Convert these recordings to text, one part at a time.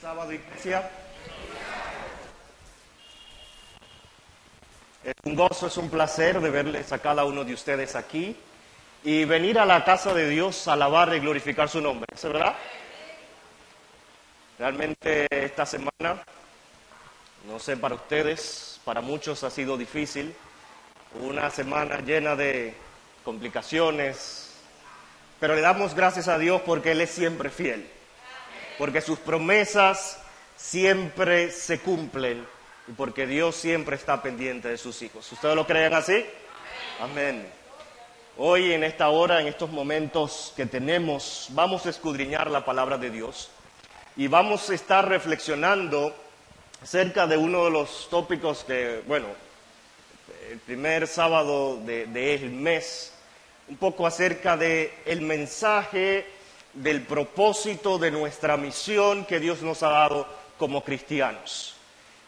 sábado, iglesia. Es un gozo, es un placer de verles a cada uno de ustedes aquí y venir a la casa de Dios a alabar y glorificar su nombre. ¿Es verdad? Realmente esta semana, no sé para ustedes, para muchos ha sido difícil. Una semana llena de complicaciones, pero le damos gracias a Dios porque Él es siempre fiel porque sus promesas siempre se cumplen y porque Dios siempre está pendiente de sus hijos. ¿Ustedes lo creen así? Amén. Hoy en esta hora, en estos momentos que tenemos, vamos a escudriñar la palabra de Dios y vamos a estar reflexionando acerca de uno de los tópicos que, bueno, el primer sábado del de, mes, un poco acerca del el mensaje del propósito de nuestra misión que Dios nos ha dado como cristianos.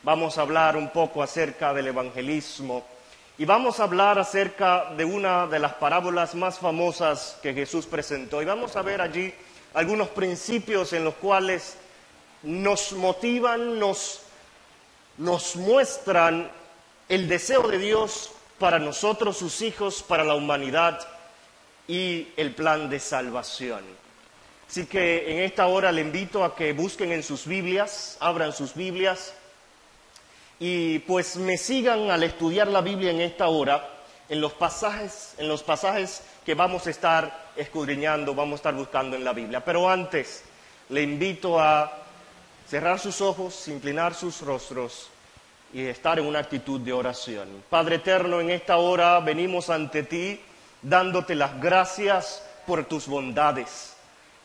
Vamos a hablar un poco acerca del evangelismo y vamos a hablar acerca de una de las parábolas más famosas que Jesús presentó y vamos a ver allí algunos principios en los cuales nos motivan, nos, nos muestran el deseo de Dios para nosotros, sus hijos, para la humanidad y el plan de salvación. Así que en esta hora le invito a que busquen en sus Biblias, abran sus Biblias y pues me sigan al estudiar la Biblia en esta hora, en los pasajes, en los pasajes que vamos a estar escudriñando, vamos a estar buscando en la Biblia. Pero antes le invito a cerrar sus ojos, inclinar sus rostros y estar en una actitud de oración. Padre eterno, en esta hora venimos ante ti dándote las gracias por tus bondades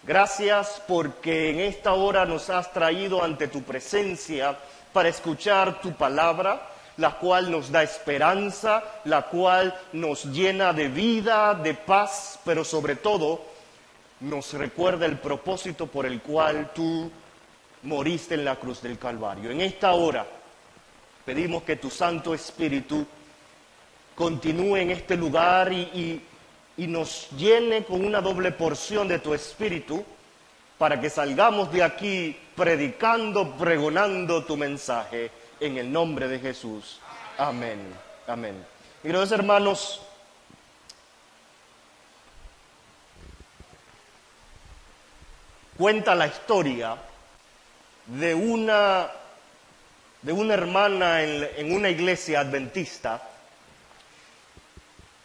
Gracias porque en esta hora nos has traído ante tu presencia para escuchar tu palabra, la cual nos da esperanza, la cual nos llena de vida, de paz, pero sobre todo nos recuerda el propósito por el cual tú moriste en la cruz del Calvario. En esta hora pedimos que tu Santo Espíritu continúe en este lugar y, y nos llene con una doble porción de tu espíritu para que salgamos de aquí predicando, pregonando tu mensaje en el nombre de Jesús. Amén. Amén. Queridos hermanos, cuenta la historia de una, de una hermana en una iglesia adventista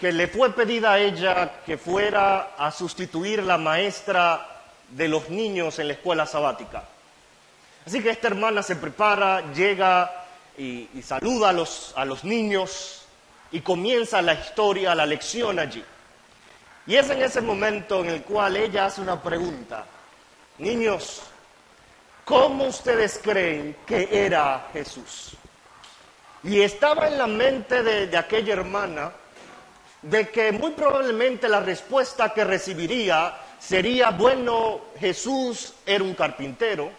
que le fue pedida a ella que fuera a sustituir la maestra de los niños en la escuela sabática. Así que esta hermana se prepara, llega y, saluda a los, a los niños y comienza la historia, la lección allí. Y es en ese momento en el cual ella hace una pregunta. Niños, ¿cómo ustedes creen que era Jesús? Y estaba en la mente de aquella hermana de que muy probablemente la respuesta que recibiría sería, bueno, Jesús era un carpintero,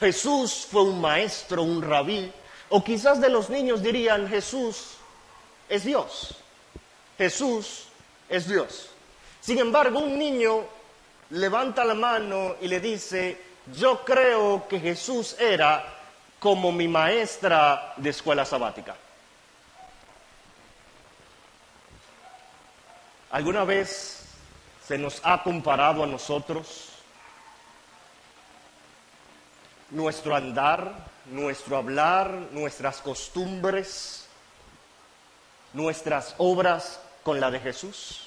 Jesús fue un maestro, un rabí, o quizás de los niños dirían, Jesús es Dios, Jesús es Dios. Sin embargo, un niño levanta la mano y le dice, yo creo que Jesús era como mi maestra de escuela sabática. ¿Alguna vez se nos ha comparado a nosotros nuestro andar, nuestro hablar, nuestras costumbres, nuestras obras con la de Jesús?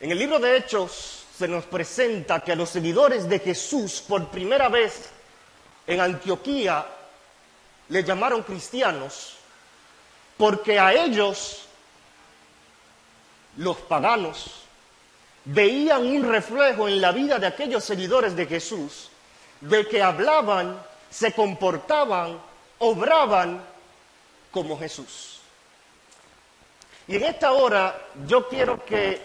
En el libro de Hechos se nos presenta que a los seguidores de Jesús por primera vez en Antioquía le llamaron cristianos porque a ellos, los paganos, veían un reflejo en la vida de aquellos seguidores de Jesús, de que hablaban, se comportaban, obraban como Jesús. Y en esta hora yo quiero que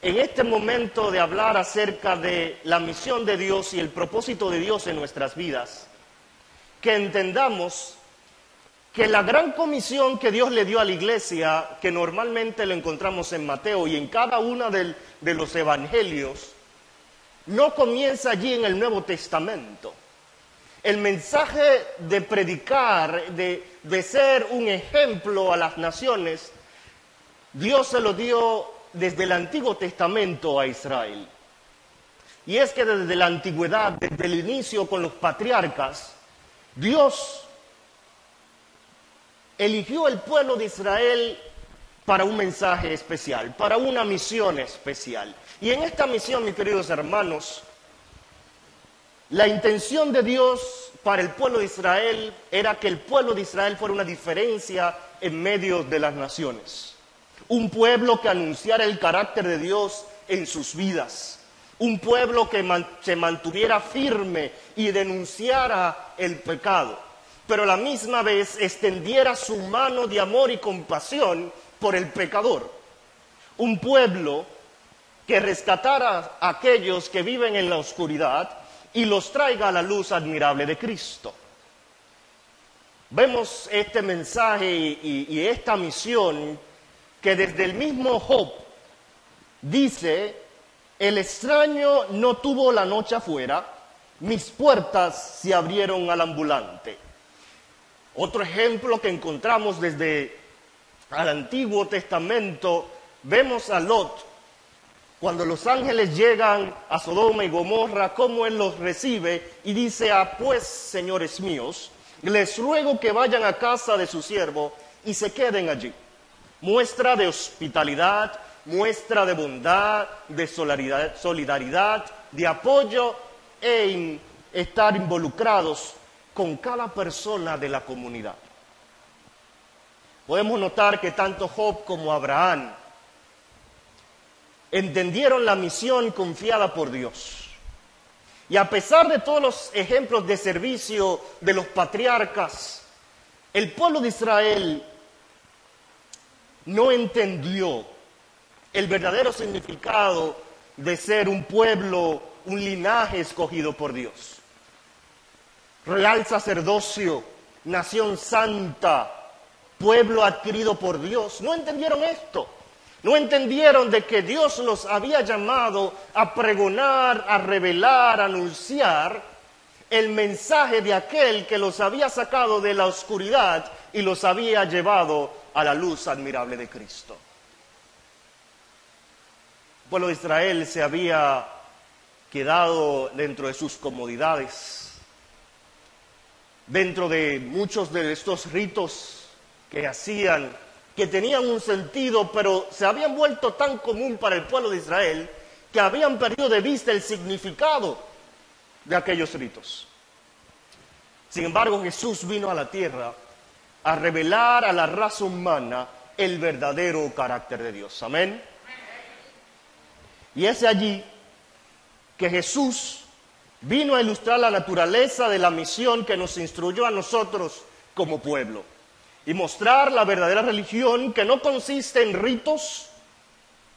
en este momento de hablar acerca de la misión de Dios y el propósito de Dios en nuestras vidas, que entendamos que la gran comisión que Dios le dio a la iglesia, que normalmente lo encontramos en Mateo y en cada uno de los evangelios, no comienza allí en el Nuevo Testamento. El mensaje de predicar, de, de ser un ejemplo a las naciones, Dios se lo dio desde el Antiguo Testamento a Israel. Y es que desde la antigüedad, desde el inicio con los patriarcas, Dios eligió el pueblo de Israel para un mensaje especial, para una misión especial. Y en esta misión, mis queridos hermanos, la intención de Dios para el pueblo de Israel era que el pueblo de Israel fuera una diferencia en medio de las naciones. Un pueblo que anunciara el carácter de Dios en sus vidas. Un pueblo que se mantuviera firme y denunciara el pecado. Pero la misma vez extendiera su mano de amor y compasión por el pecador. Un pueblo que rescatara a aquellos que viven en la oscuridad y los traiga a la luz admirable de Cristo. Vemos este mensaje y, esta misión que desde el mismo Job dice, el extraño no tuvo la noche afuera, mis puertas se abrieron al ambulante. Otro ejemplo que encontramos desde al Antiguo Testamento, vemos a Lot, cuando los ángeles llegan a Sodoma y Gomorra, cómo él los recibe y dice, ah, pues, señores míos, les ruego que vayan a casa de su siervo y se queden allí. Muestra de hospitalidad, muestra de bondad, de solidaridad, solidaridad de apoyo e estar involucrados con cada persona de la comunidad podemos notar que tanto Job como Abraham entendieron la misión confiada por Dios. Y a pesar de todos los ejemplos de servicio de los patriarcas, el pueblo de Israel no entendió el verdadero significado de ser un pueblo, un linaje escogido por Dios. Real sacerdocio, nación santa, pueblo adquirido por Dios. No entendieron esto. No entendieron de que Dios los había llamado a pregonar, a revelar, a anunciar el mensaje de aquel que los había sacado de la oscuridad y los había llevado a la luz admirable de Cristo. El pueblo de Israel se había quedado dentro de sus comodidades, dentro de muchos de estos ritos que hacían, que tenían un sentido, pero se habían vuelto tan común para el pueblo de Israel que habían perdido de vista el significado de aquellos ritos. Sin embargo, Jesús vino a la tierra a revelar a la raza humana el verdadero carácter de Dios. Amén. Y es allí que Jesús vino a ilustrar la naturaleza de la misión que nos instruyó a nosotros como pueblo y mostrar la verdadera religión que no consiste en ritos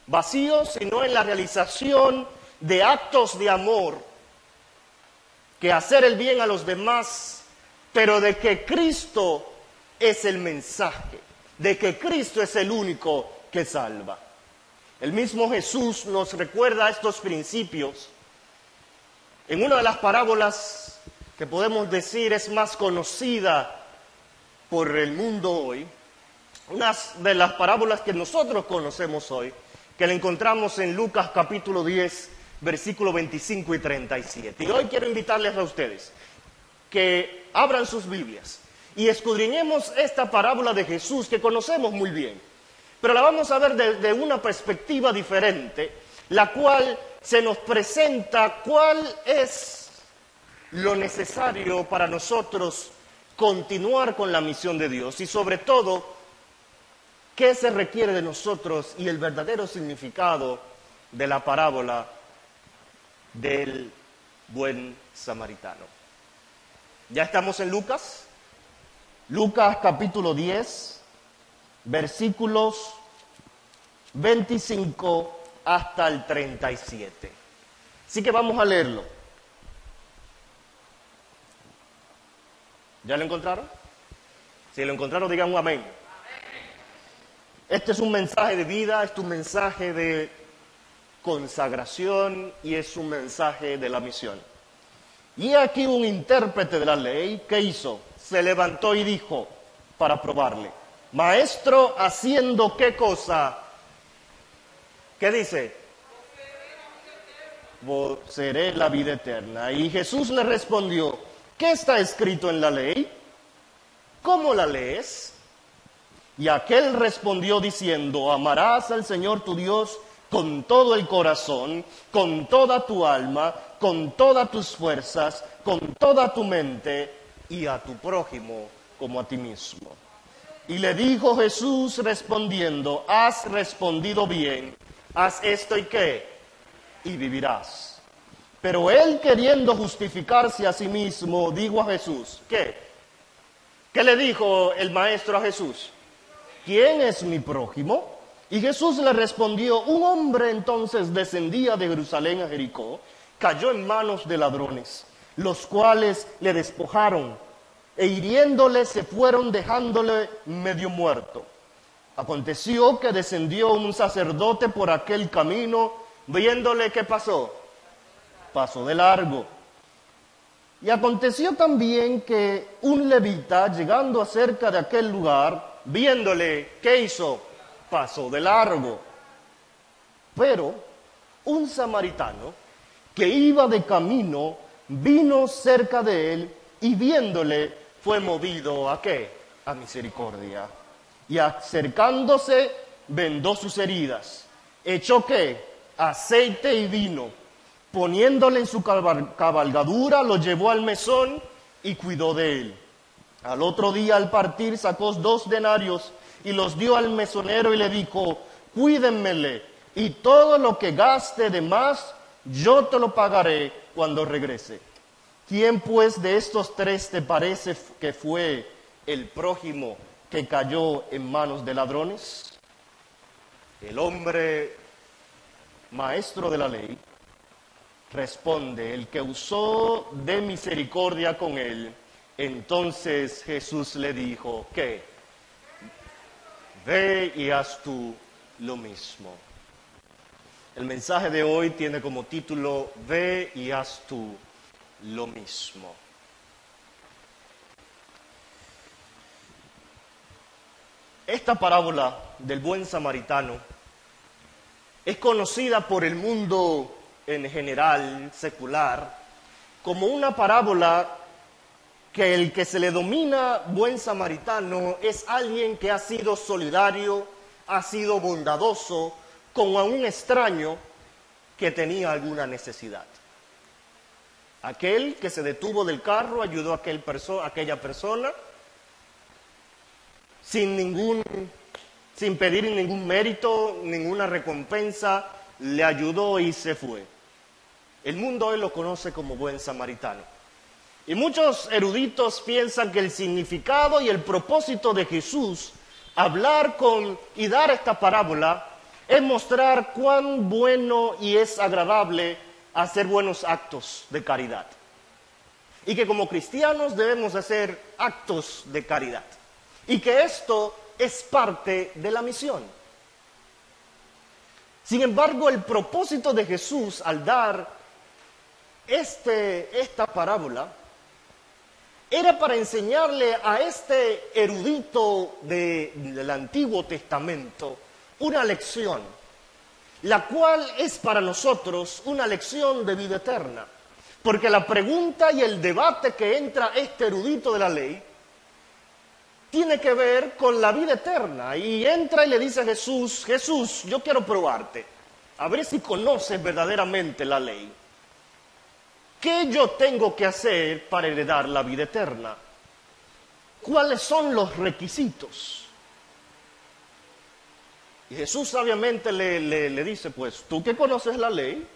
vacíos, sino en la realización de actos de amor, que hacer el bien a los demás, pero de que Cristo es el mensaje, de que Cristo es el único que salva. El mismo Jesús nos recuerda estos principios en una de las parábolas que podemos decir es más conocida por el mundo hoy, una de las parábolas que nosotros conocemos hoy, que la encontramos en Lucas capítulo 10, versículo 25 y 37. Y hoy quiero invitarles a ustedes que abran sus Biblias y escudriñemos esta parábola de Jesús que conocemos muy bien, pero la vamos a ver desde una perspectiva diferente, la cual se nos presenta cuál es lo necesario para nosotros continuar con la misión de Dios y sobre todo, qué se requiere de nosotros y el verdadero significado de la parábola del buen samaritano. Ya estamos en Lucas, Lucas capítulo 10, versículos 25 hasta el 37. Así que vamos a leerlo. ¿Ya lo encontraron? Si lo encontraron, digan un amén. Este es un mensaje de vida, este es un mensaje de consagración y es un mensaje de la misión. Y aquí un intérprete de la ley, ¿qué hizo? Se levantó y dijo, para probarle, maestro, haciendo qué cosa? ¿Qué dice? Seré la vida eterna. Y Jesús le respondió, ¿qué está escrito en la ley? ¿Cómo la lees? Y aquel respondió diciendo, amarás al Señor tu Dios con todo el corazón, con toda tu alma, con todas tus fuerzas, con toda tu mente y a tu prójimo como a ti mismo. Y le dijo Jesús respondiendo, has respondido bien, haz esto y qué, y vivirás. Pero él queriendo justificarse a sí mismo, dijo a Jesús, ¿qué? ¿Qué le dijo el maestro a Jesús? ¿quién es mi prójimo? Y Jesús le respondió, un hombre entonces descendía de Jerusalén a Jericó, cayó en manos de ladrones, los cuales le despojaron e hiriéndole se fueron dejándole medio muerto. Aconteció que descendió un sacerdote por aquel camino, viéndole qué pasó, pasó de largo. Y aconteció también que un levita, llegando acerca de aquel lugar, viéndole, ¿qué hizo? Pasó de largo. Pero un samaritano que iba de camino vino cerca de él y viéndole fue movido a qué? A misericordia. Y acercándose vendó sus heridas. Echó qué? Aceite y vino. Poniéndole en su cabalgadura, lo llevó al mesón y cuidó de él. Al otro día al partir sacó dos denarios y los dio al mesonero y le dijo, cuídenmele y todo lo que gaste de más yo te lo pagaré cuando regrese. ¿Quién pues de estos tres te parece que fue el prójimo que cayó en manos de ladrones? El hombre maestro de la ley responde, el que usó de misericordia con él entonces Jesús le dijo, ¿qué? Ve y haz tú lo mismo. El mensaje de hoy tiene como título, Ve y haz tú lo mismo. Esta parábola del buen samaritano es conocida por el mundo en general, secular, como una parábola que el que se le domina buen samaritano es alguien que ha sido solidario, ha sido bondadoso con un extraño que tenía alguna necesidad. Aquel que se detuvo del carro ayudó a, aquel aquella persona sin ningún sin pedir ningún mérito, ninguna recompensa, le ayudó y se fue. El mundo hoy lo conoce como buen samaritano. Y muchos eruditos piensan que el significado y el propósito de Jesús hablar con y dar esta parábola es mostrar cuán bueno y es agradable hacer buenos actos de caridad. Y que como cristianos debemos hacer actos de caridad. Y que esto es parte de la misión. Sin embargo, el propósito de Jesús al dar este, esta parábola era para enseñarle a este erudito del Antiguo Testamento una lección, la cual es para nosotros una lección de vida eterna. Porque la pregunta y el debate que entra este erudito de la ley tiene que ver con la vida eterna. Y entra y le dice a Jesús, Jesús, yo quiero probarte, a ver si conoces verdaderamente la ley. ¿Qué yo tengo que hacer para heredar la vida eterna? ¿Cuáles son los requisitos? Y Jesús sabiamente le, dice, pues tú que conoces la ley,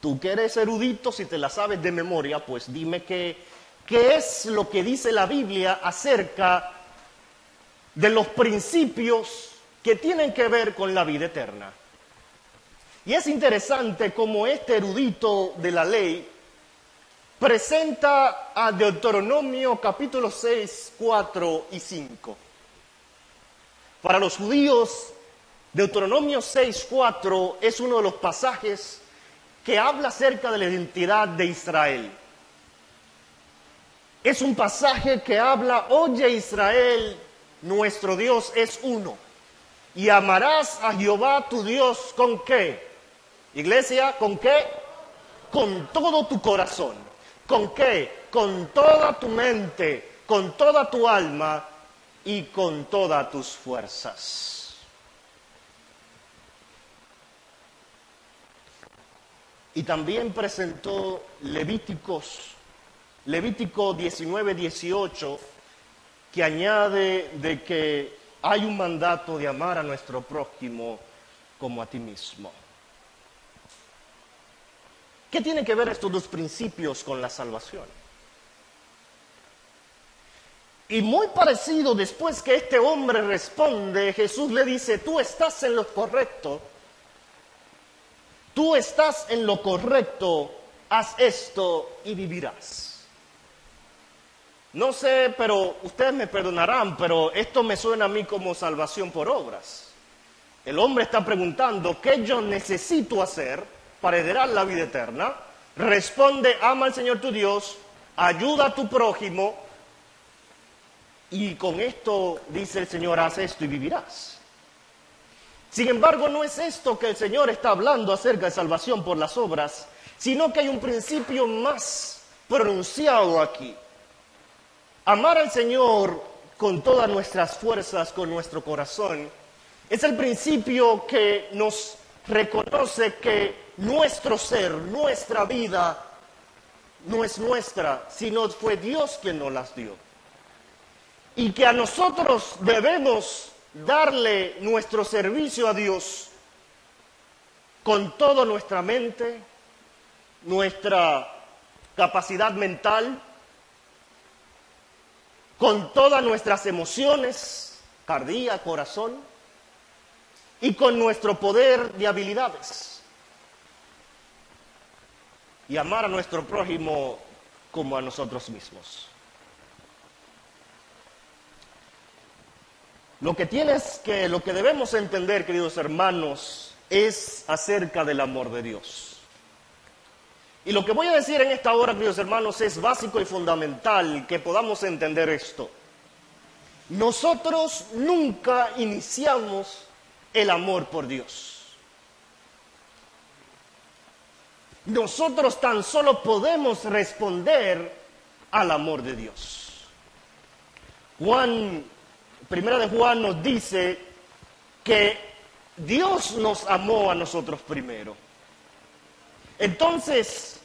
tú que eres erudito, si te la sabes de memoria, pues dime qué, qué es lo que dice la Biblia acerca de los principios que tienen que ver con la vida eterna. Y es interesante como este erudito de la ley presenta a Deuteronomio capítulo 6, 4 y 5. Para los judíos, Deuteronomio 6.4 es uno de los pasajes que habla acerca de la identidad de Israel. Es un pasaje que habla, oye Israel, nuestro Dios es uno. Y amarás a Jehová tu Dios con qué? Iglesia, ¿con qué? Con todo tu corazón. ¿Con qué? Con toda tu mente, con toda tu alma y con todas tus fuerzas. Y también presentó Levíticos, Levítico 19, 18, que añade de que hay un mandato de amar a nuestro prójimo como a ti mismo. ¿Qué tiene que ver estos dos principios con la salvación? Y muy parecido, después que este hombre responde, Jesús le dice, tú estás en lo correcto, tú estás en lo correcto, haz esto y vivirás. No sé, pero ustedes me perdonarán, pero esto me suena a mí como salvación por obras. El hombre está preguntando, ¿qué yo necesito hacer para heredar la vida eterna? Responde, ama al Señor tu Dios, ayuda a tu prójimo, y con esto dice el Señor, haz esto y vivirás. Sin embargo, no es esto que el Señor está hablando acerca de salvación por las obras, sino que hay un principio más pronunciado aquí. Amar al Señor con todas nuestras fuerzas, con nuestro corazón, es el principio que nos reconoce que nuestro ser, nuestra vida, no es nuestra, sino fue Dios quien nos las dio. Y que a nosotros debemos darle nuestro servicio a Dios con toda nuestra mente, nuestra capacidad mental, con todas nuestras emociones, cardía, corazón, y con nuestro poder de habilidades. Y amar a nuestro prójimo como a nosotros mismos. Lo que tienes que, lo que debemos entender, queridos hermanos, es acerca del amor de Dios. Y lo que voy a decir en esta hora, queridos hermanos, es básico y fundamental que podamos entender esto. Nosotros nunca iniciamos el amor por Dios. Nosotros tan solo podemos responder al amor de Dios. Juan Primera de Juan nos dice que Dios nos amó a nosotros primero. Entonces,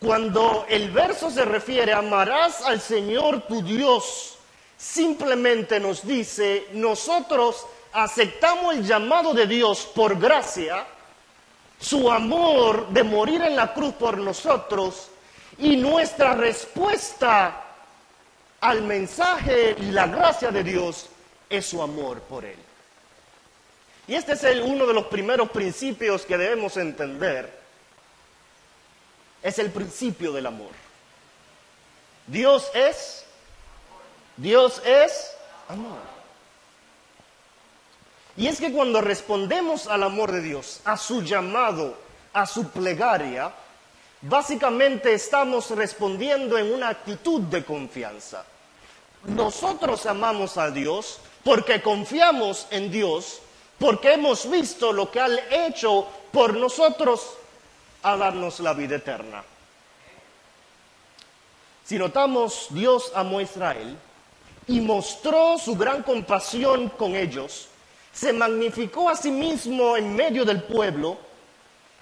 cuando el verso se refiere amarás al Señor tu Dios, simplemente nos dice, nosotros aceptamos el llamado de Dios por gracia, su amor de morir en la cruz por nosotros y nuestra respuesta al mensaje y la gracia de Dios es su amor por Él. Y este es uno de los primeros principios que debemos entender. Es el principio del amor. Dios es, Dios es amor. Y es que cuando respondemos al amor de Dios, a su llamado, a su plegaria, Básicamente estamos respondiendo en una actitud de confianza. Nosotros amamos a Dios porque confiamos en Dios, porque hemos visto lo que ha hecho por nosotros a darnos la vida eterna. Si notamos, Dios amó a Israel y mostró su gran compasión con ellos, se magnificó a sí mismo en medio del pueblo,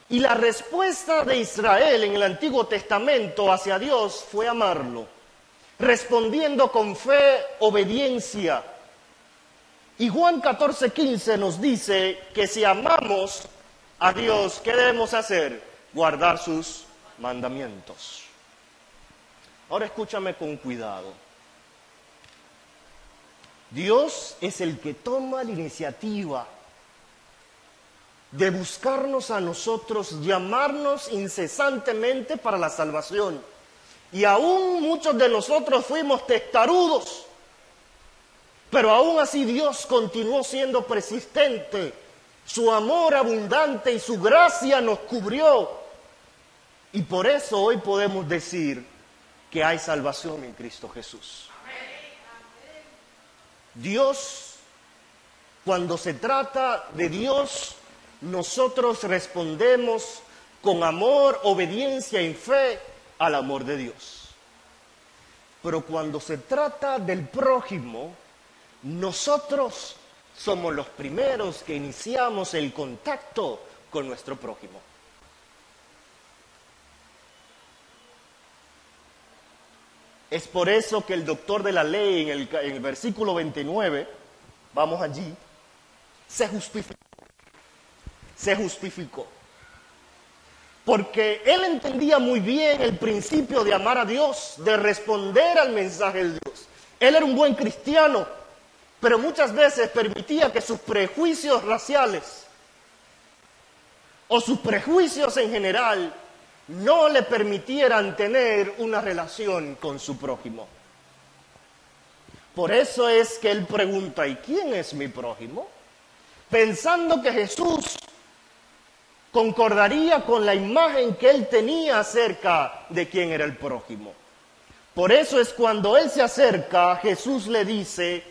y la respuesta de Israel en el Antiguo Testamento hacia Dios fue amarlo, respondiendo con fe, obediencia. Y Juan 14, 15 nos dice que si amamos a Dios, ¿qué debemos hacer? Guardar sus mandamientos. Ahora escúchame con cuidado. Dios es el que toma la iniciativa de buscarnos a nosotros, llamarnos incesantemente para la salvación. Y aún muchos de nosotros fuimos testarudos, Pero aún así Dios continuó siendo persistente. Su amor abundante y su gracia nos cubrió. Y por eso hoy podemos decir que hay salvación en Cristo Jesús. Dios, cuando se trata de Dios, nosotros respondemos con amor, obediencia y fe al amor de Dios. Pero cuando se trata del prójimo, nosotros somos los primeros que iniciamos el contacto con nuestro prójimo. Es por eso que el doctor de la ley en el, versículo 29, vamos allí, se justificó. Se justificó. Porque él entendía muy bien el principio de amar a Dios, de responder al mensaje de Dios. Él era un buen cristiano, pero muchas veces permitía que sus prejuicios raciales o sus prejuicios en general no le permitieran tener una relación con su prójimo. Por eso es que él pregunta, ¿y quién es mi prójimo? Pensando que Jesús concordaría con la imagen que él tenía acerca de quién era el prójimo. Por eso es cuando él se acerca, Jesús le dice,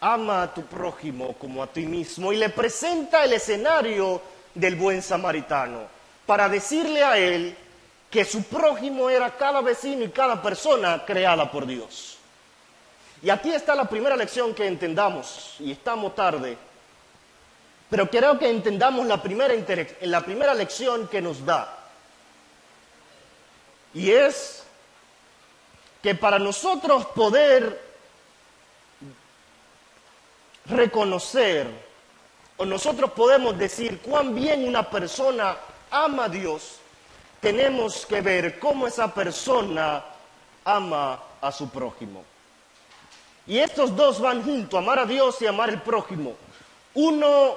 ama a tu prójimo como a ti mismo y le presenta el escenario del buen samaritano para decirle a él que su prójimo era cada vecino y cada persona creada por Dios. Y aquí está la primera lección que entendamos, y estamos tarde, pero quiero que entendamos la primera, la primera lección que nos da. Y es que para nosotros poder reconocer, o nosotros podemos decir cuán bien una persona ama a Dios, tenemos que ver cómo esa persona ama a su prójimo. Y estos dos van juntos, amar a Dios y amar al prójimo. Uno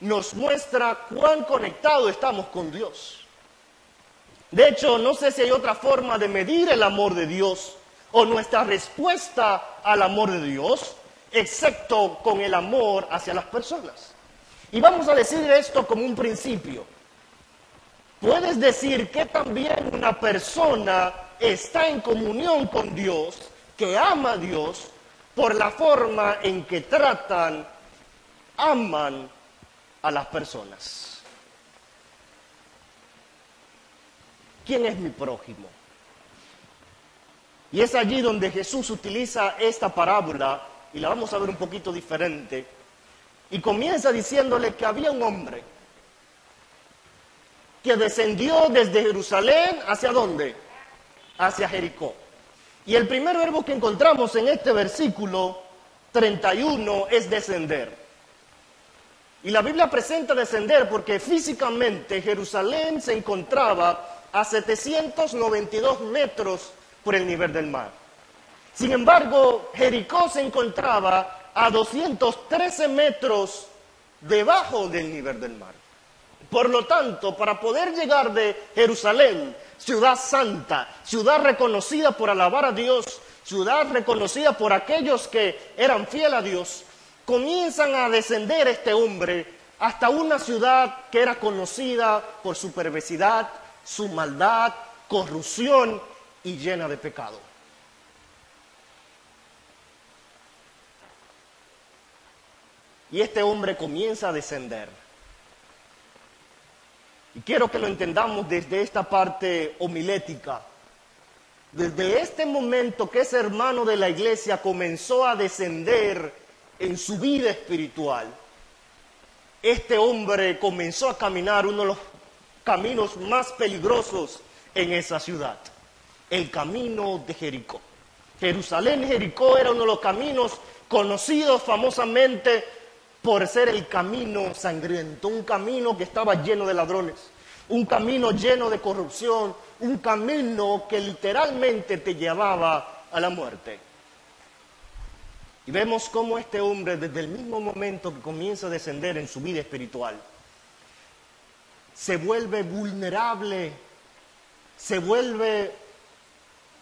nos muestra cuán conectados estamos con Dios. De hecho, no sé si hay otra forma de medir el amor de Dios o nuestra respuesta al amor de Dios, excepto con el amor hacia las personas. Y vamos a decir esto como un principio. Puedes decir que también una persona está en comunión con Dios, que ama a Dios, por la forma en que tratan, aman a las personas. ¿Quién es mi prójimo? Y es allí donde Jesús utiliza esta parábola, y la vamos a ver un poquito diferente, y comienza diciéndole que había un hombre que descendió desde Jerusalén hacia dónde? Hacia Jericó. Y el primer verbo que encontramos en este versículo 31 es descender. Y la Biblia presenta descender porque físicamente Jerusalén se encontraba a 792 metros por el nivel del mar. Sin embargo, Jericó se encontraba a 213 metros debajo del nivel del mar. Por lo tanto, para poder llegar de Jerusalén, ciudad santa, ciudad reconocida por alabar a Dios, ciudad reconocida por aquellos que eran fieles a Dios, comienzan a descender este hombre hasta una ciudad que era conocida por su perversidad, su maldad, corrupción y llena de pecado. Y este hombre comienza a descender. Y quiero que lo entendamos desde esta parte homilética. Desde este momento que ese hermano de la iglesia comenzó a descender en su vida espiritual, este hombre comenzó a caminar uno de los caminos más peligrosos en esa ciudad, el camino de Jericó. Jerusalén Jericó era uno de los caminos conocidos famosamente por ser el camino sangriento, un camino que estaba lleno de ladrones, un camino lleno de corrupción, un camino que literalmente te llevaba a la muerte. Y vemos cómo este hombre, desde el mismo momento que comienza a descender en su vida espiritual, se vuelve vulnerable, se vuelve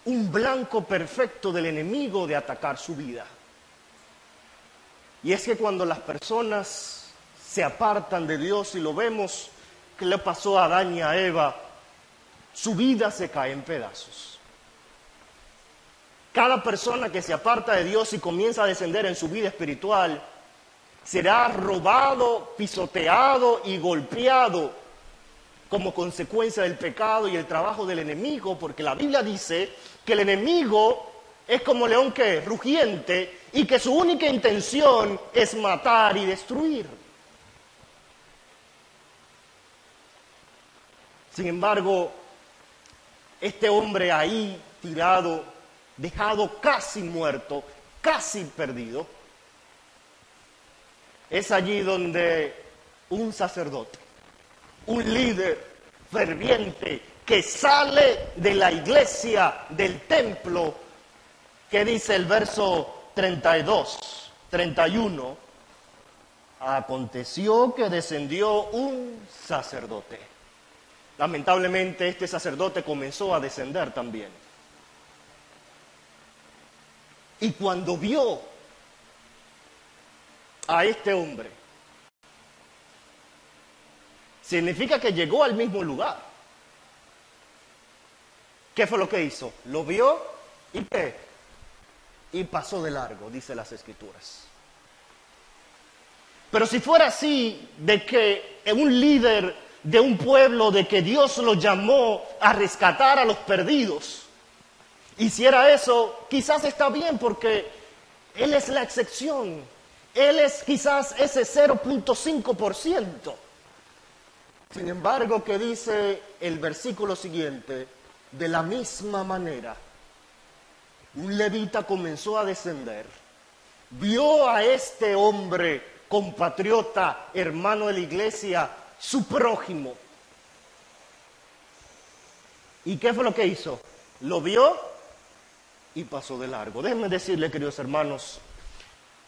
un blanco perfecto del enemigo de atacar su vida. Y es que cuando las personas se apartan de Dios y lo vemos que le pasó a Adán y a Eva, su vida se cae en pedazos. Cada persona que se aparta de Dios y comienza a descender en su vida espiritual será robado, pisoteado y golpeado como consecuencia del pecado y el trabajo del enemigo, porque la Biblia dice que el enemigo es como león que rugiente y que su única intención es matar y destruir. Sin embargo, este hombre ahí tirado, dejado casi muerto, casi perdido, es allí donde un sacerdote, un líder ferviente que sale de la iglesia, del templo, que dice el verso 32, 31, aconteció que descendió un sacerdote. Lamentablemente este sacerdote comenzó a descender también. Y cuando vio a este hombre, significa que llegó al mismo lugar. ¿Qué fue lo que hizo? Lo vio y qué? Y pasó de largo, dice las escrituras. Pero si fuera así, de que un líder de un pueblo, de que Dios lo llamó a rescatar a los perdidos, hiciera eso, quizás está bien porque Él es la excepción. Él es quizás ese 0.5%. Sin embargo, que dice el versículo siguiente, de la misma manera, un levita comenzó a descender, vio a este hombre compatriota, hermano de la iglesia, su prójimo. ¿Y qué fue lo que hizo? Lo vio y pasó de largo. Déjenme decirle, queridos hermanos,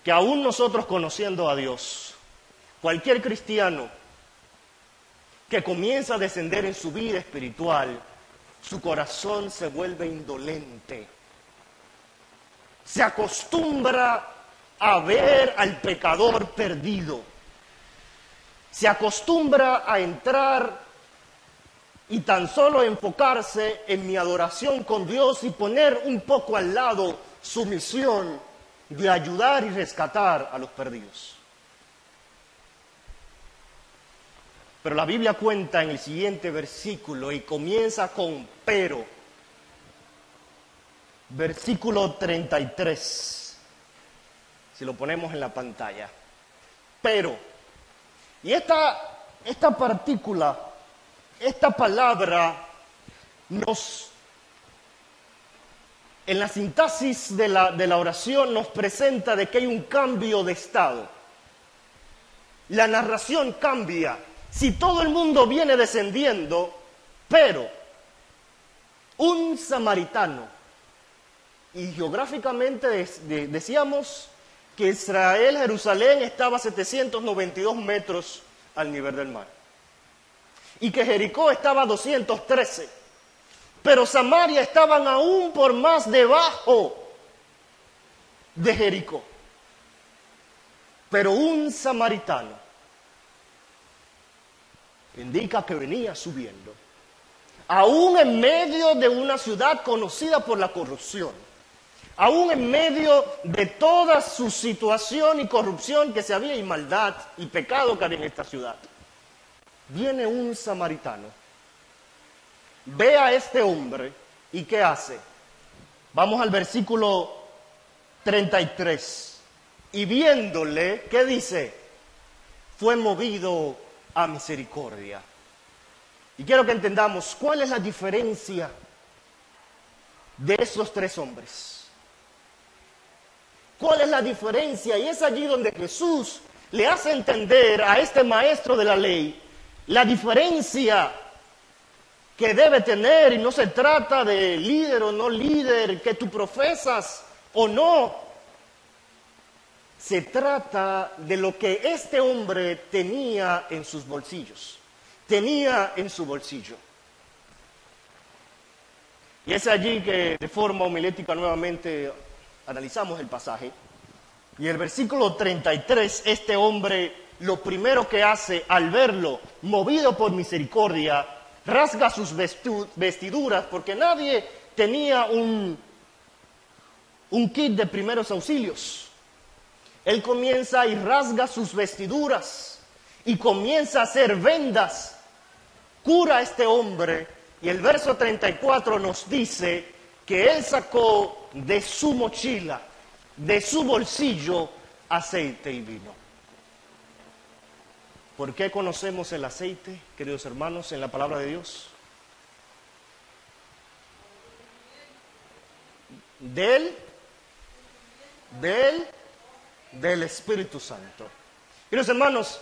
que aún nosotros conociendo a Dios, cualquier cristiano que comienza a descender en su vida espiritual, su corazón se vuelve indolente. Se acostumbra a ver al pecador perdido. Se acostumbra a entrar y tan solo enfocarse en mi adoración con Dios y poner un poco al lado su misión de ayudar y rescatar a los perdidos. Pero la Biblia cuenta en el siguiente versículo y comienza con pero. Versículo 33. Si lo ponemos en la pantalla. Pero. Y esta, esta partícula, esta palabra nos en la sintaxis de la, de la, oración nos presenta de que hay un cambio de estado. La narración cambia si todo el mundo viene descendiendo, pero un samaritano, y geográficamente decíamos que Israel, Jerusalén, estaba a 792 metros al nivel del mar, y que Jericó estaba a 213, pero Samaria estaban aún por más debajo de Jericó. Pero un samaritano indica que venía subiendo, aún en medio de una ciudad conocida por la corrupción, aún en medio de toda su situación y corrupción que se había y maldad y pecado que había en esta ciudad. Viene un samaritano, ve a este hombre y ¿qué hace? Vamos al versículo 33. Y viéndole, ¿qué dice? Fue movido a misericordia. Y quiero que entendamos cuál es la diferencia de esos tres hombres. ¿Cuál es la diferencia? Y es allí donde Jesús le hace entender a este maestro de la ley la diferencia que debe tener y no se trata de líder o no líder, que tú profesas o no, se trata de lo que este hombre tenía en sus bolsillos, tenía en su bolsillo. Y es allí que de forma homilética nuevamente analizamos el pasaje. Y el versículo 33, este hombre lo primero que hace al verlo, movido por misericordia, rasga sus vestiduras, porque nadie tenía un, un kit de primeros auxilios. Él comienza y rasga sus vestiduras y comienza a hacer vendas. Cura a este hombre y el verso 34 nos dice que él sacó de su mochila, de su bolsillo, aceite y vino. ¿Por qué conocemos el aceite, queridos hermanos, en la palabra de Dios? Del, del, del Espíritu Santo. Queridos hermanos,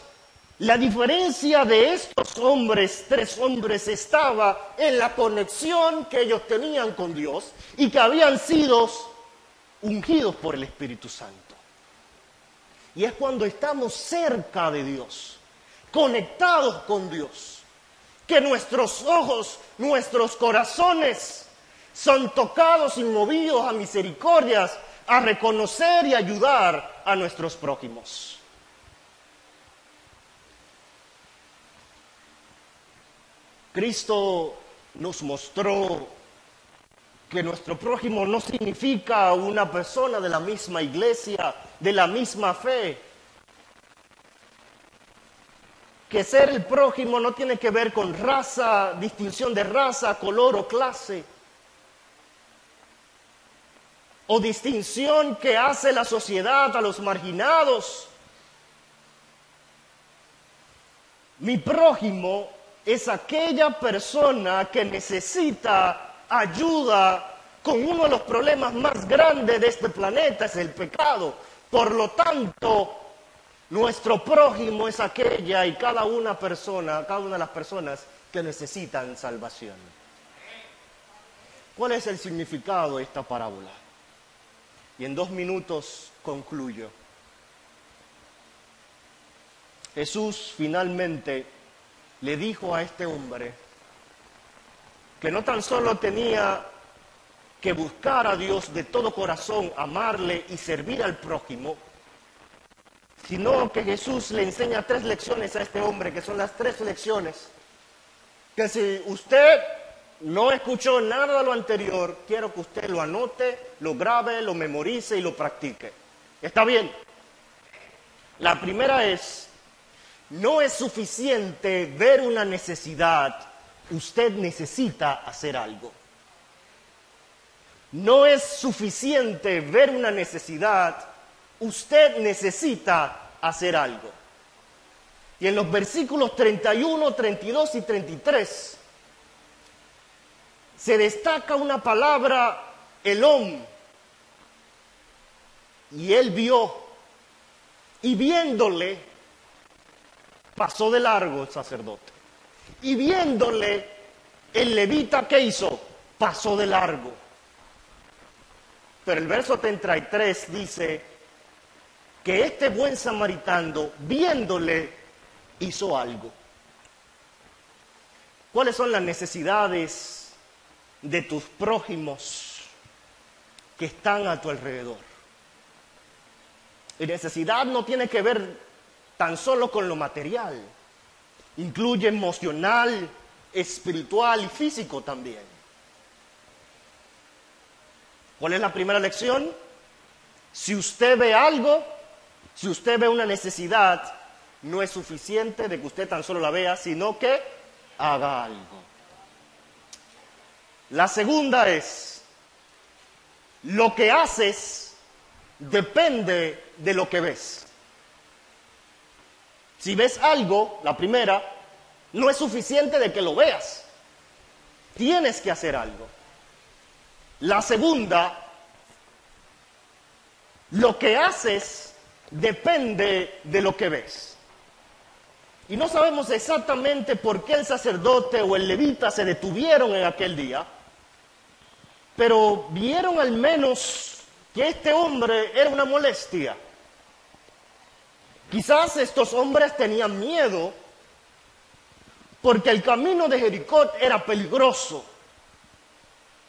la diferencia de estos hombres, tres hombres, estaba en la conexión que ellos tenían con Dios y que habían sido ungidos por el Espíritu Santo. Y es cuando estamos cerca de Dios, conectados con Dios, que nuestros ojos, nuestros corazones son tocados y movidos a misericordias, a reconocer y ayudar a nuestros prójimos. Cristo nos mostró que nuestro prójimo no significa una persona de la misma iglesia, de la misma fe. Que ser el prójimo no tiene que ver con raza, distinción de raza, color o clase. O distinción que hace la sociedad a los marginados. Mi prójimo es aquella persona que necesita ayuda con uno de los problemas más grandes de este planeta, es el pecado. Por lo tanto, nuestro prójimo es aquella y cada una persona, cada una de las personas que necesitan salvación. ¿Cuál es el significado de esta parábola? Y en dos minutos concluyo. Jesús finalmente le dijo a este hombre que no tan solo tenía que buscar a Dios de todo corazón, amarle y servir al prójimo, sino que Jesús le enseña tres lecciones a este hombre, que son las tres lecciones, que si usted no escuchó nada de lo anterior, quiero que usted lo anote, lo grabe, lo memorice y lo practique. ¿Está bien? La primera es, no es suficiente ver una necesidad, usted necesita hacer algo. No es suficiente ver una necesidad, usted necesita hacer algo. Y en los versículos 31, 32 y 33 se destaca una palabra, elom, y él vio, y viéndole, pasó de largo el sacerdote. Y viéndole, el levita, ¿qué hizo? Pasó de largo. Pero el verso 33 dice que este buen samaritano, viéndole, hizo algo. ¿Cuáles son las necesidades de tus prójimos que están a tu alrededor? Y necesidad no tiene que ver tan solo con lo material. Incluye emocional, espiritual y físico también. ¿Cuál es la primera lección? Si usted ve algo, si usted ve una necesidad, no es suficiente de que usted tan solo la vea, sino que haga algo. La segunda es, lo que haces depende de lo que ves. Si ves algo, la primera, no es suficiente de que lo veas. Tienes que hacer algo. La segunda, lo que haces depende de lo que ves. Y no sabemos exactamente por qué el sacerdote o el levita se detuvieron en aquel día, pero vieron al menos que este hombre era una molestia. Quizás estos hombres tenían miedo porque el camino de Jericó era peligroso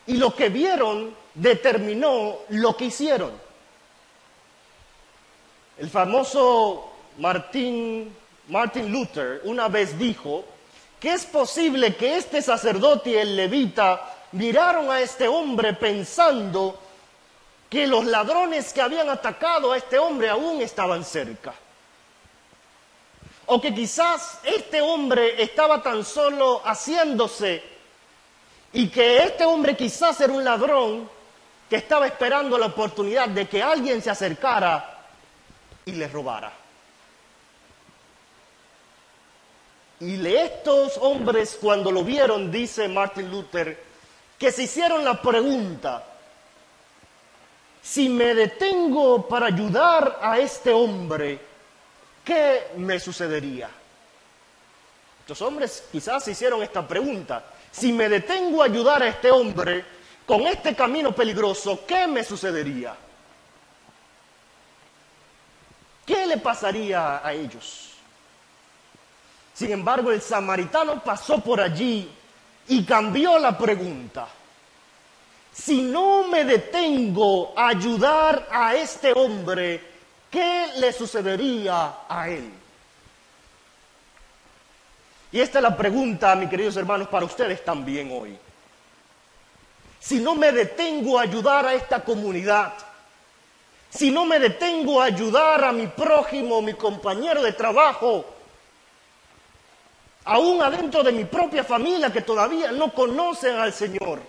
y lo que vieron determinó lo que hicieron. El famoso Martín, Martin Luther una vez dijo que es posible que este sacerdote y el levita miraron a este hombre pensando que los ladrones que habían atacado a este hombre aún estaban cerca. O que quizás este hombre estaba tan solo haciéndose y que este hombre quizás era un ladrón que estaba esperando la oportunidad de que alguien se acercara y le robara. Y estos hombres cuando lo vieron, dice Martin Luther, que se hicieron la pregunta, si me detengo para ayudar a este hombre, ¿qué me sucedería? Estos hombres quizás se hicieron esta pregunta, si me detengo a ayudar a este hombre con este camino peligroso, ¿qué me sucedería? ¿Qué le pasaría a ellos? Sin embargo, el samaritano pasó por allí y cambió la pregunta. Si no me detengo a ayudar a este hombre, ¿qué le sucedería a él? Y esta es la pregunta, mis queridos hermanos, para ustedes también hoy. Si no me detengo a ayudar a esta comunidad, si no me detengo a ayudar a mi prójimo, mi compañero de trabajo, aún adentro de mi propia familia que todavía no conocen al Señor,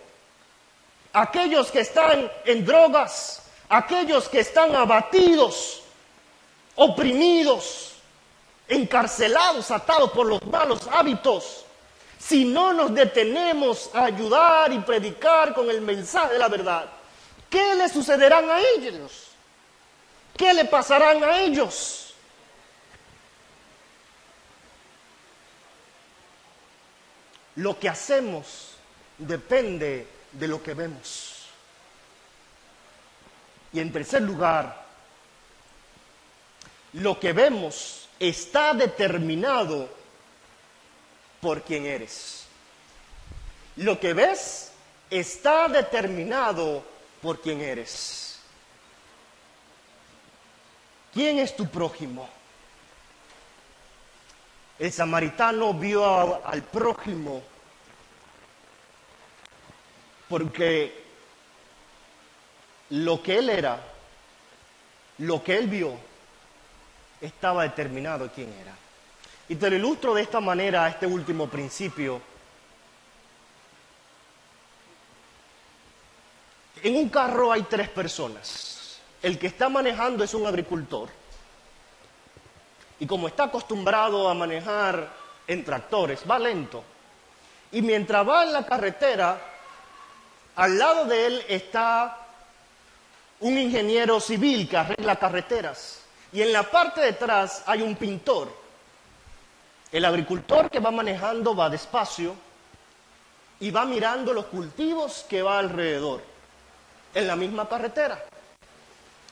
aquellos que están en drogas, aquellos que están abatidos, oprimidos, encarcelados, atados por los malos hábitos, si no nos detenemos a ayudar y predicar con el mensaje de la verdad, ¿qué le sucederán a ellos? ¿Qué le pasarán a ellos? Lo que hacemos depende de lo que vemos. Y en tercer lugar, lo que vemos está determinado por quien eres. Lo que ves está determinado por quien eres. ¿Quién es tu prójimo? El samaritano vio al prójimo porque lo que él era, lo que él vio, estaba determinado quién era. Y te lo ilustro de esta manera, este último principio. En un carro hay tres personas. El que está manejando es un agricultor. Y como está acostumbrado a manejar en tractores, va lento. Y mientras va en la carretera, al lado de él está un ingeniero civil que arregla carreteras. Y en la parte de atrás hay un pintor. El agricultor que va manejando va despacio y va mirando los cultivos que va alrededor en la misma carretera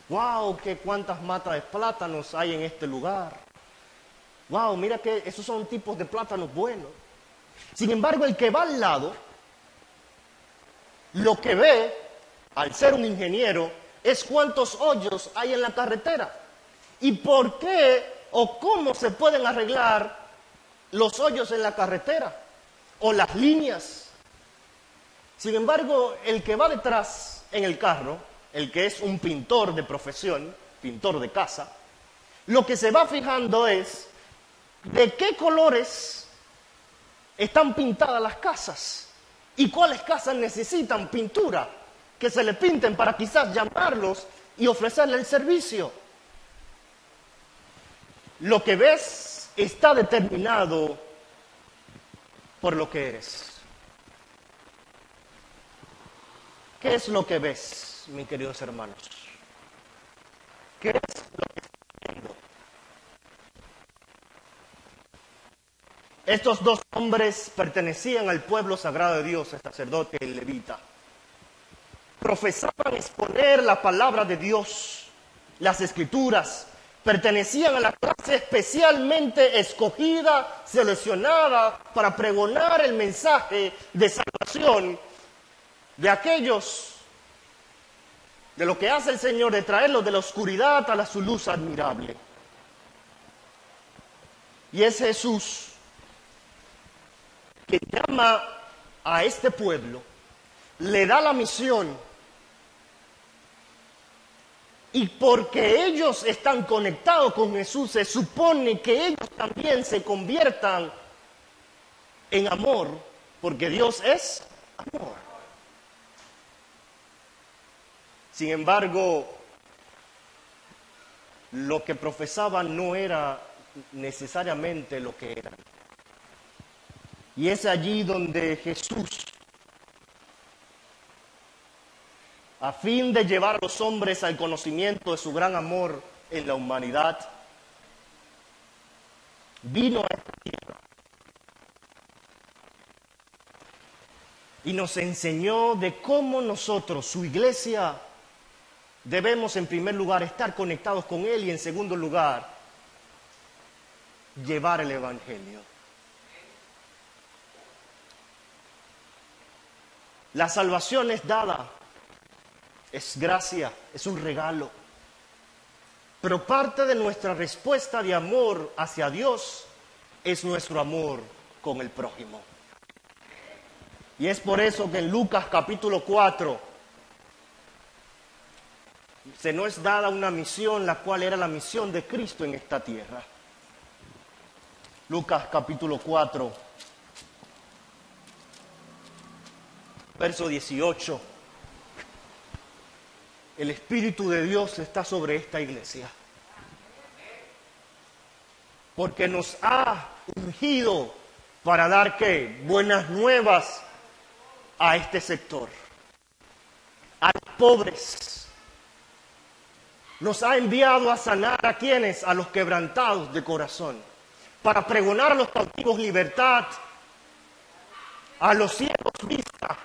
wow, qué cuántas matas de plátanos hay en este lugar. Wow, mira que esos son tipos de plátanos buenos. Sin embargo, el que va al lado, lo que ve, al ser un ingeniero, es cuántos hoyos hay en la carretera. Y por qué o cómo se pueden arreglar los hoyos en la carretera o las líneas. Sin embargo, el que va detrás en el carro el que es un pintor de profesión, pintor de casa, lo que se va fijando es de qué colores están pintadas las casas y cuáles casas necesitan pintura, que se le pinten para quizás llamarlos y ofrecerle el servicio. Lo que ves está determinado por lo que eres. ¿Qué es lo que ves? mis queridos hermanos? ¿Qué es lo que viendo? Estos dos hombres pertenecían al pueblo sagrado de Dios, el sacerdote y el levita. Profesaban exponer la palabra de Dios, las escrituras, pertenecían a la clase especialmente escogida, seleccionada para pregonar el mensaje de salvación de aquellos de lo que hace el Señor, de traerlos de la oscuridad a la su luz admirable. Y es Jesús que llama a este pueblo, le da la misión, y porque ellos están conectados con Jesús, se supone que ellos también se conviertan en amor, porque Dios es amor. Sin embargo, lo que profesaban no era necesariamente lo que eran. Y es allí donde Jesús, a fin de llevar a los hombres al conocimiento de su gran amor en la humanidad, vino a esta tierra y nos enseñó de cómo nosotros, su iglesia, debemos en primer lugar estar conectados con Él y en segundo lugar llevar el Evangelio. La salvación es dada, es gracia, es un regalo. Pero parte de nuestra respuesta de amor hacia Dios es nuestro amor con el prójimo. Y es por eso que en Lucas capítulo 4 se nos es dada una misión, la cual era la misión de Cristo en esta tierra. Lucas capítulo 4, verso 18. El Espíritu de Dios está sobre esta iglesia. Porque nos ha ungido para dar qué? Buenas nuevas a este sector. A los pobres. Nos ha enviado a sanar a quienes? A los quebrantados de corazón para pregonar a los cautivos libertad, a los ciegos vista,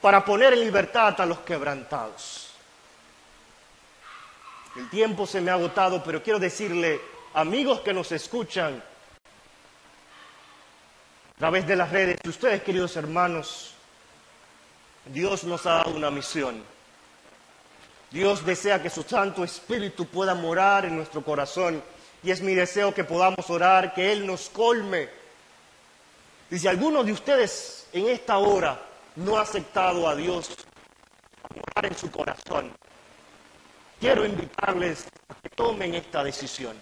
para poner en libertad a los quebrantados. El tiempo se me ha agotado, pero quiero decirle, amigos que nos escuchan a través de las redes, ustedes queridos hermanos, Dios nos ha dado una misión. Dios desea que su Santo Espíritu pueda morar en nuestro corazón y es mi deseo que podamos orar, que Él nos colme. Y si alguno de ustedes en esta hora no ha aceptado a Dios a morar en su corazón, quiero invitarles a que tomen esta decisión.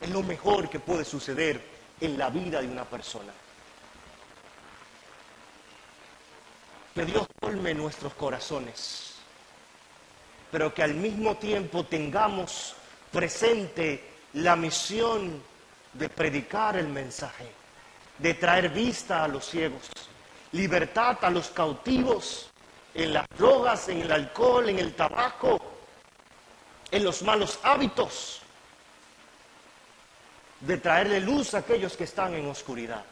Es lo mejor que puede suceder en la vida de una persona. Que Dios colme nuestros corazones, pero que al mismo tiempo tengamos presente la misión de predicar el mensaje, de traer vista a los ciegos, libertad a los cautivos en las drogas, en el alcohol, en el tabaco, en los malos hábitos, de traerle luz a aquellos que están en oscuridad.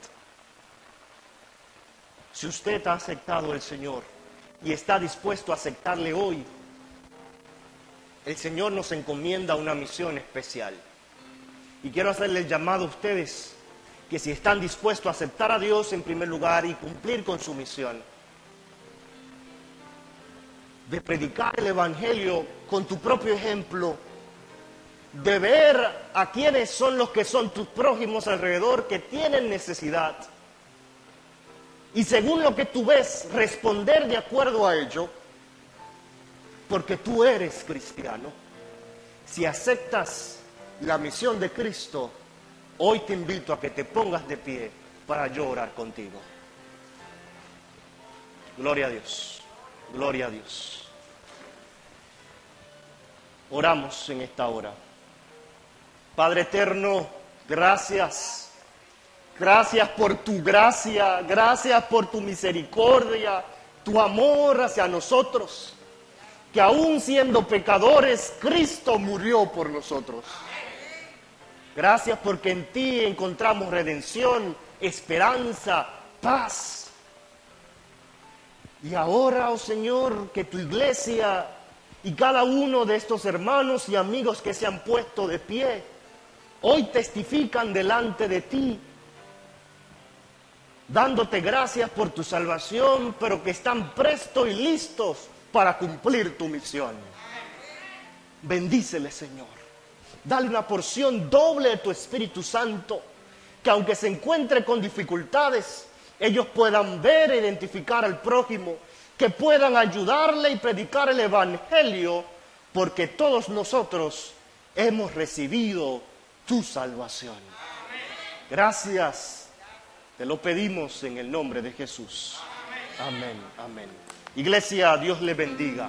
Si usted ha aceptado al Señor y está dispuesto a aceptarle hoy, el Señor nos encomienda una misión especial. Y quiero hacerle el llamado a ustedes que si están dispuestos a aceptar a Dios en primer lugar y cumplir con su misión, de predicar el Evangelio con tu propio ejemplo, de ver a quienes son los que son tus prójimos alrededor que tienen necesidad, y según lo que tú ves, responder de acuerdo a ello, porque tú eres cristiano. Si aceptas la misión de Cristo, hoy te invito a que te pongas de pie para yo orar contigo. Gloria a Dios, gloria a Dios. Oramos en esta hora. Padre eterno, gracias. Gracias por tu gracia, gracias por tu misericordia, tu amor hacia nosotros, que aún siendo pecadores, Cristo murió por nosotros. Gracias porque en ti encontramos redención, esperanza, paz. Y ahora, oh Señor, que tu iglesia y cada uno de estos hermanos y amigos que se han puesto de pie, hoy testifican delante de ti, dándote gracias por tu salvación, pero que están prestos y listos para cumplir tu misión. Bendícele, Señor. Dale una porción doble de tu Espíritu Santo, que aunque se encuentre con dificultades, ellos puedan ver e identificar al prójimo, que puedan ayudarle y predicar el Evangelio, porque todos nosotros hemos recibido tu salvación. Gracias. Te lo pedimos en el nombre de Jesús. Amén, amén. Iglesia, Dios le bendiga.